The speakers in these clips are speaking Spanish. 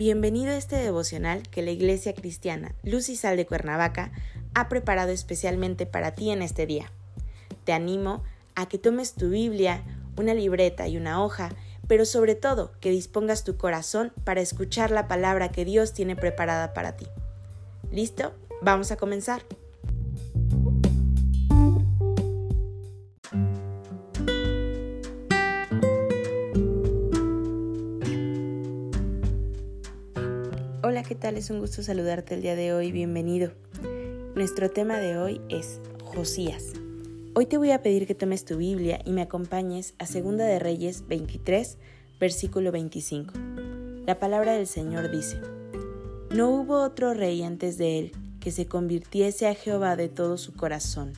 Bienvenido a este devocional que la Iglesia Cristiana Luz y Sal de Cuernavaca ha preparado especialmente para ti en este día. Te animo a que tomes tu Biblia, una libreta y una hoja, pero sobre todo que dispongas tu corazón para escuchar la palabra que Dios tiene preparada para ti. ¿Listo? Vamos a comenzar. Hola, ¿qué tal? Es un gusto saludarte el día de hoy, bienvenido. Nuestro tema de hoy es Josías. Hoy te voy a pedir que tomes tu Biblia y me acompañes a Segunda de Reyes 23, versículo 25. La palabra del Señor dice, No hubo otro rey antes de él que se convirtiese a Jehová de todo su corazón,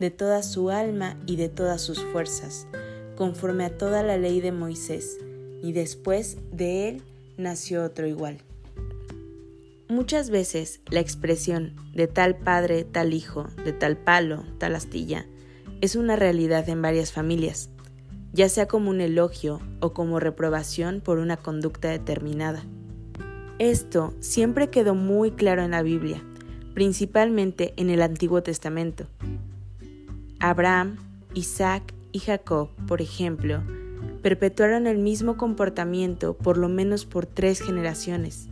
de toda su alma y de todas sus fuerzas, conforme a toda la ley de Moisés, y después de él nació otro igual. Muchas veces la expresión de tal padre, tal hijo, de tal palo, tal astilla, es una realidad en varias familias, ya sea como un elogio o como reprobación por una conducta determinada. Esto siempre quedó muy claro en la Biblia, principalmente en el Antiguo Testamento. Abraham, Isaac y Jacob, por ejemplo, perpetuaron el mismo comportamiento por lo menos por tres generaciones.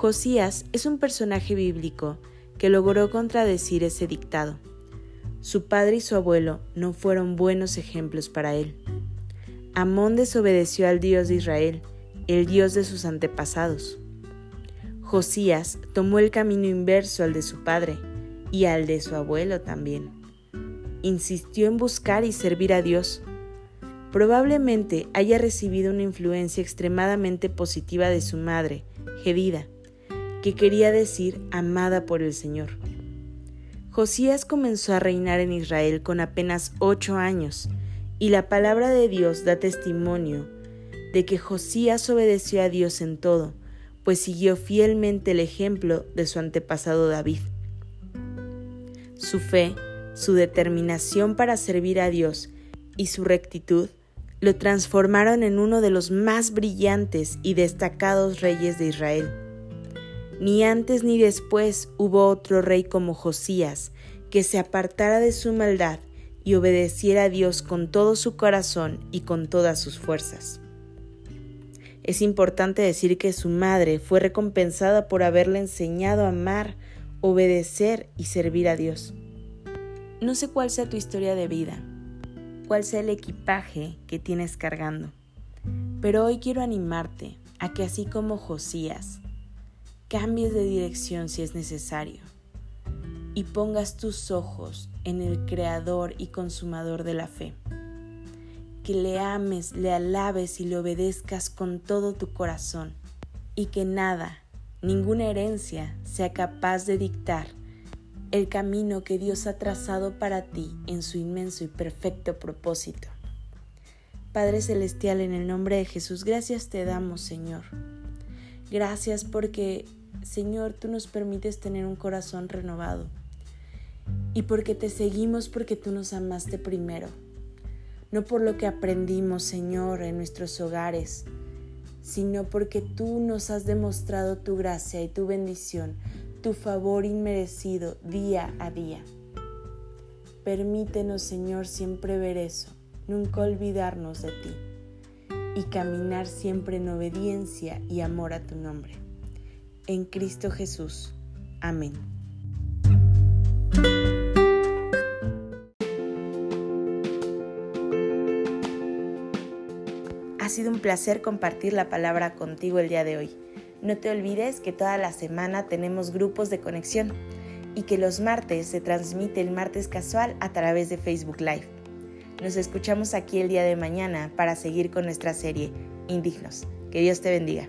Josías es un personaje bíblico que logró contradecir ese dictado. Su padre y su abuelo no fueron buenos ejemplos para él. Amón desobedeció al Dios de Israel, el Dios de sus antepasados. Josías tomó el camino inverso al de su padre y al de su abuelo también. Insistió en buscar y servir a Dios. Probablemente haya recibido una influencia extremadamente positiva de su madre, Gedida, que quería decir amada por el Señor. Josías comenzó a reinar en Israel con apenas ocho años, y la palabra de Dios da testimonio de que Josías obedeció a Dios en todo, pues siguió fielmente el ejemplo de su antepasado David. Su fe, su determinación para servir a Dios y su rectitud lo transformaron en uno de los más brillantes y destacados reyes de Israel. Ni antes ni después hubo otro rey como Josías, que se apartara de su maldad y obedeciera a Dios con todo su corazón y con todas sus fuerzas. Es importante decir que su madre fue recompensada por haberle enseñado a amar, obedecer y servir a Dios. No sé cuál sea tu historia de vida, cuál sea el equipaje que tienes cargando, pero hoy quiero animarte a que así como Josías, cambies de dirección si es necesario y pongas tus ojos en el Creador y Consumador de la fe. Que le ames, le alabes y le obedezcas con todo tu corazón y que nada, ninguna herencia sea capaz de dictar el camino que Dios ha trazado para ti en su inmenso y perfecto propósito. Padre Celestial, en el nombre de Jesús, gracias te damos, Señor. Gracias porque Señor, tú nos permites tener un corazón renovado. Y porque te seguimos porque tú nos amaste primero. No por lo que aprendimos, Señor, en nuestros hogares, sino porque tú nos has demostrado tu gracia y tu bendición, tu favor inmerecido día a día. Permítenos, Señor, siempre ver eso, nunca olvidarnos de ti y caminar siempre en obediencia y amor a tu nombre en Cristo Jesús. Amén. Ha sido un placer compartir la palabra contigo el día de hoy. No te olvides que toda la semana tenemos grupos de conexión y que los martes se transmite el martes casual a través de Facebook Live. Nos escuchamos aquí el día de mañana para seguir con nuestra serie Indignos. Que Dios te bendiga.